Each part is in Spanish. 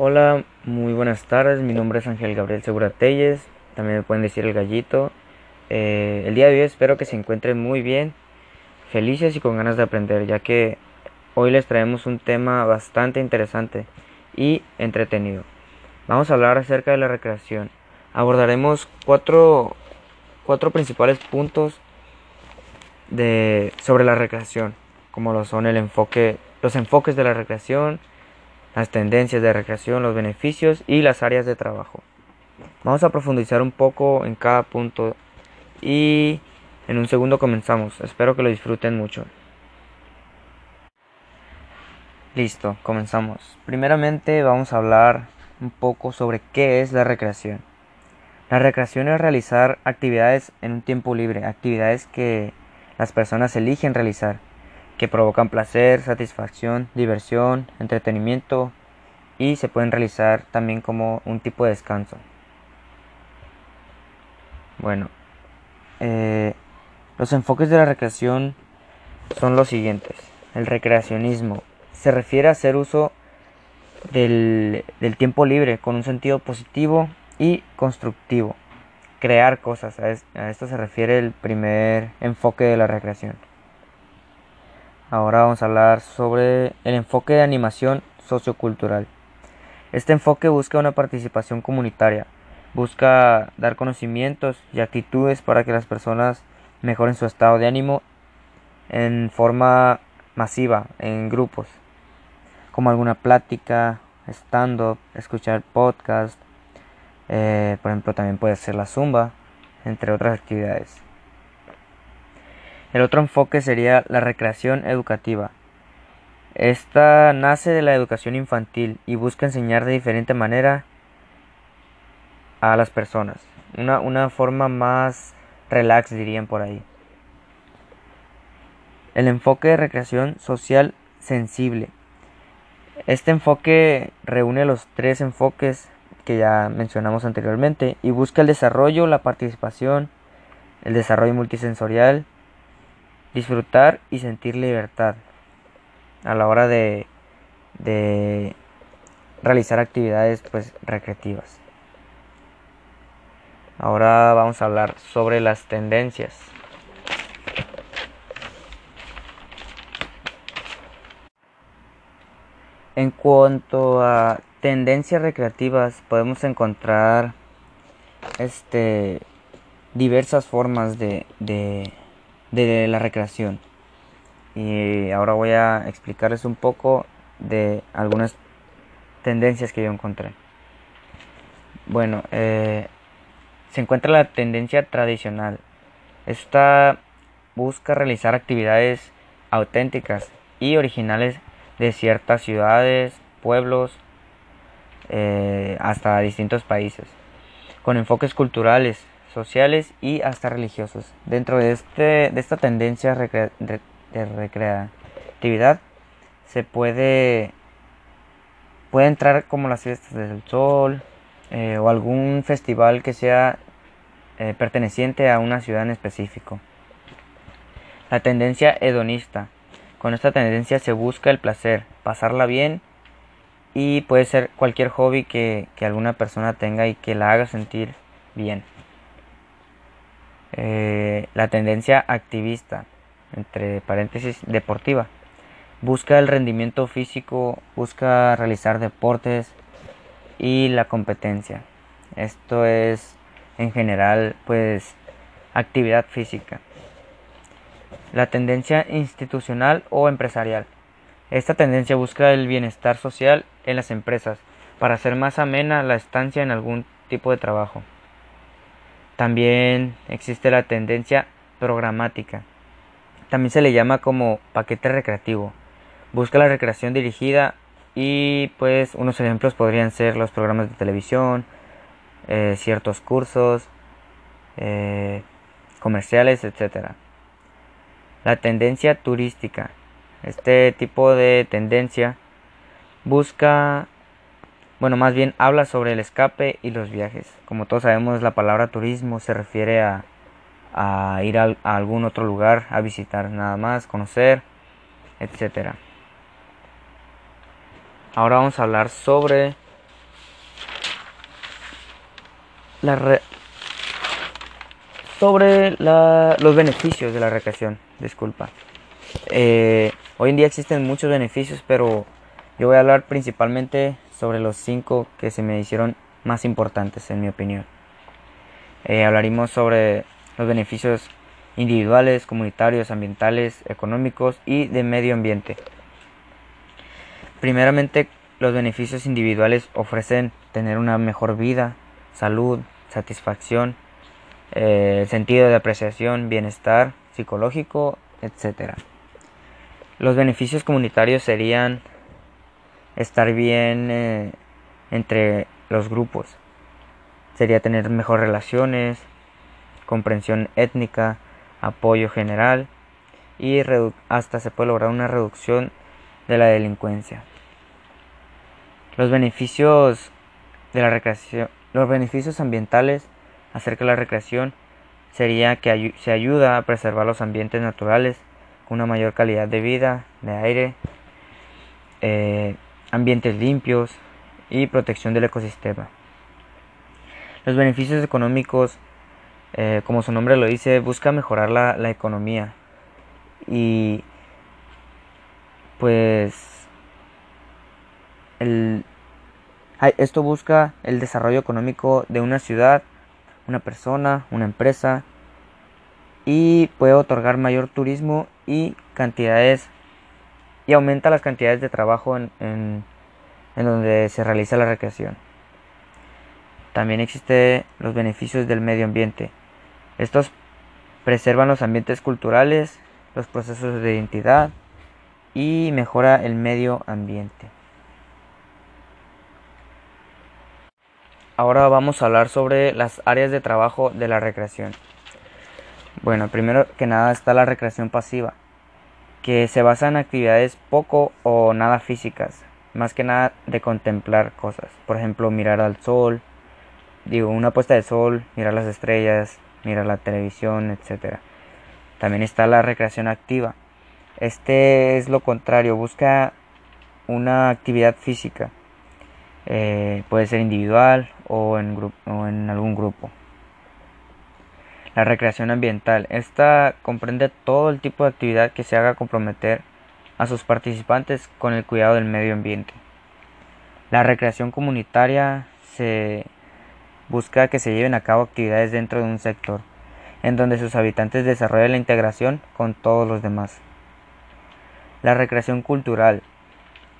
Hola, muy buenas tardes. Mi nombre es Ángel Gabriel Segura Telles. También me pueden decir el gallito. Eh, el día de hoy espero que se encuentren muy bien, felices y con ganas de aprender, ya que hoy les traemos un tema bastante interesante y entretenido. Vamos a hablar acerca de la recreación. Abordaremos cuatro, cuatro principales puntos de, sobre la recreación, como lo son el enfoque, los enfoques de la recreación, las tendencias de recreación, los beneficios y las áreas de trabajo. Vamos a profundizar un poco en cada punto y en un segundo comenzamos. Espero que lo disfruten mucho. Listo, comenzamos. Primeramente vamos a hablar un poco sobre qué es la recreación. La recreación es realizar actividades en un tiempo libre, actividades que las personas eligen realizar que provocan placer, satisfacción, diversión, entretenimiento y se pueden realizar también como un tipo de descanso. Bueno, eh, los enfoques de la recreación son los siguientes. El recreacionismo se refiere a hacer uso del, del tiempo libre con un sentido positivo y constructivo. Crear cosas, a esto se refiere el primer enfoque de la recreación. Ahora vamos a hablar sobre el enfoque de animación sociocultural. Este enfoque busca una participación comunitaria, busca dar conocimientos y actitudes para que las personas mejoren su estado de ánimo en forma masiva, en grupos, como alguna plática, stand-up, escuchar podcast, eh, por ejemplo también puede ser la zumba, entre otras actividades. El otro enfoque sería la recreación educativa. Esta nace de la educación infantil y busca enseñar de diferente manera a las personas. Una, una forma más relax dirían por ahí. El enfoque de recreación social sensible. Este enfoque reúne los tres enfoques que ya mencionamos anteriormente y busca el desarrollo, la participación, el desarrollo multisensorial disfrutar y sentir libertad a la hora de, de realizar actividades pues recreativas. Ahora vamos a hablar sobre las tendencias. En cuanto a tendencias recreativas, podemos encontrar este diversas formas de, de de la recreación. Y ahora voy a explicarles un poco de algunas tendencias que yo encontré. Bueno, eh, se encuentra la tendencia tradicional. Esta busca realizar actividades auténticas y originales de ciertas ciudades, pueblos, eh, hasta distintos países, con enfoques culturales, sociales y hasta religiosos. Dentro de, este, de esta tendencia de recreatividad se puede, puede entrar como las fiestas del sol eh, o algún festival que sea eh, perteneciente a una ciudad en específico. La tendencia hedonista. Con esta tendencia se busca el placer, pasarla bien y puede ser cualquier hobby que, que alguna persona tenga y que la haga sentir bien. Eh, la tendencia activista, entre paréntesis deportiva. Busca el rendimiento físico, busca realizar deportes y la competencia. Esto es en general pues actividad física. La tendencia institucional o empresarial. Esta tendencia busca el bienestar social en las empresas para hacer más amena la estancia en algún tipo de trabajo. También existe la tendencia programática. También se le llama como paquete recreativo. Busca la recreación dirigida y pues unos ejemplos podrían ser los programas de televisión, eh, ciertos cursos, eh, comerciales, etc. La tendencia turística. Este tipo de tendencia busca bueno, más bien habla sobre el escape y los viajes. Como todos sabemos, la palabra turismo se refiere a, ir a, algún otro lugar, a visitar nada más, conocer, etc. Ahora vamos a hablar sobre la sobre los beneficios de la recreación. Disculpa. Eh, hoy en día existen muchos beneficios, pero yo voy a hablar principalmente sobre los cinco que se me hicieron más importantes en mi opinión. Eh, hablaremos sobre los beneficios individuales, comunitarios, ambientales, económicos y de medio ambiente. Primeramente, los beneficios individuales ofrecen tener una mejor vida, salud, satisfacción, eh, sentido de apreciación, bienestar psicológico, etc. Los beneficios comunitarios serían estar bien eh, entre los grupos, sería tener mejores relaciones, comprensión étnica, apoyo general y hasta se puede lograr una reducción de la delincuencia. Los beneficios de la recreación, los beneficios ambientales acerca de la recreación sería que se ayuda a preservar los ambientes naturales una mayor calidad de vida, de aire, eh, ambientes limpios y protección del ecosistema. Los beneficios económicos, eh, como su nombre lo dice, busca mejorar la, la economía y pues esto busca el desarrollo económico de una ciudad, una persona, una empresa y puede otorgar mayor turismo y cantidades y aumenta las cantidades de trabajo en, en, donde se realiza la recreación. También existen los beneficios del medio ambiente. Estos preservan los ambientes culturales, los procesos de identidad y mejora el medio ambiente. Ahora vamos a hablar sobre las áreas de trabajo de la recreación. Bueno, primero que nada está la recreación pasiva, que se basa en actividades poco o nada físicas, más que nada de contemplar cosas. Por ejemplo, mirar al sol, digo, una puesta de sol, mirar las estrellas, mirar la televisión, etc. También está la recreación activa. Este es lo contrario, busca una actividad física eh, puede ser individual o en, o en algún grupo. La recreación ambiental. Esta comprende todo el tipo de actividad que se haga comprometer a sus participantes con el cuidado del medio ambiente. La recreación comunitaria se busca que se lleven a cabo actividades dentro de un sector, en donde sus habitantes desarrollen la integración con todos los demás. La recreación cultural.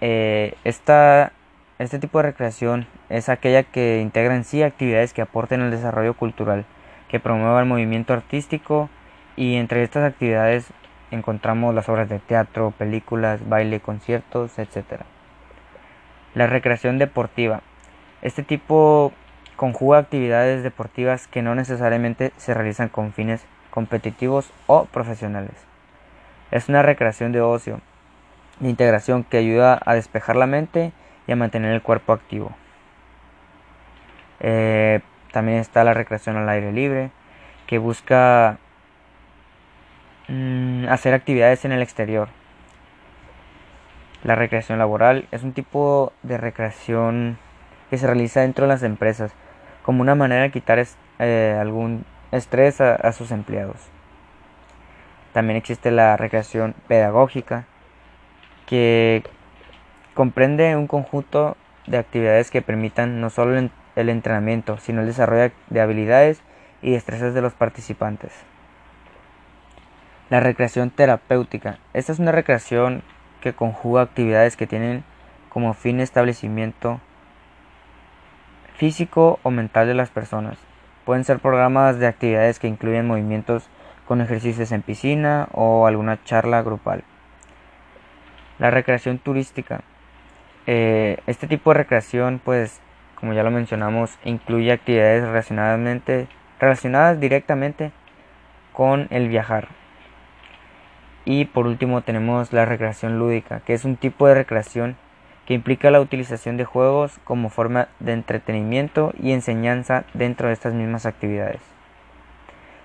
Eh, esta este tipo de recreación es aquella que integra en sí actividades que aporten al desarrollo cultural, que promueva el movimiento artístico y entre estas actividades encontramos las obras de teatro, películas, baile, conciertos, etc. La recreación deportiva. Este tipo conjuga actividades deportivas que no necesariamente se realizan con fines competitivos o profesionales. Es una recreación de ocio, de integración que ayuda a despejar la mente y a mantener el cuerpo activo. Eh, también está la recreación al aire libre, que busca mm, hacer actividades en el exterior. La recreación laboral es un tipo de recreación que se realiza dentro de las empresas como una manera de quitar eh, algún estrés a sus empleados. También existe la recreación pedagógica, que Comprende un conjunto de actividades que permitan no solo el entrenamiento, sino el desarrollo de habilidades y destrezas de los participantes. La recreación terapéutica. Esta es una recreación que conjuga actividades que tienen como fin establecimiento físico o mental de las personas. Pueden ser programas de actividades que incluyen movimientos con ejercicios en piscina o alguna charla grupal. La recreación turística. Eh, este tipo de recreación, pues, como ya lo mencionamos, incluye actividades relacionadas directamente con el viajar. Y por último tenemos la recreación lúdica, que es un tipo de recreación que implica la utilización de juegos como forma de entretenimiento y enseñanza dentro de estas mismas actividades.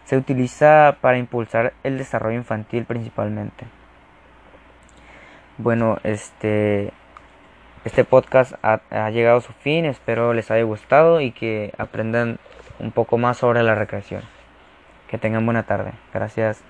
Se utiliza para impulsar el desarrollo infantil principalmente. Bueno, este este podcast ha, llegado a su fin, espero les haya gustado y que aprendan un poco más sobre la recreación. Que tengan buena tarde. Gracias.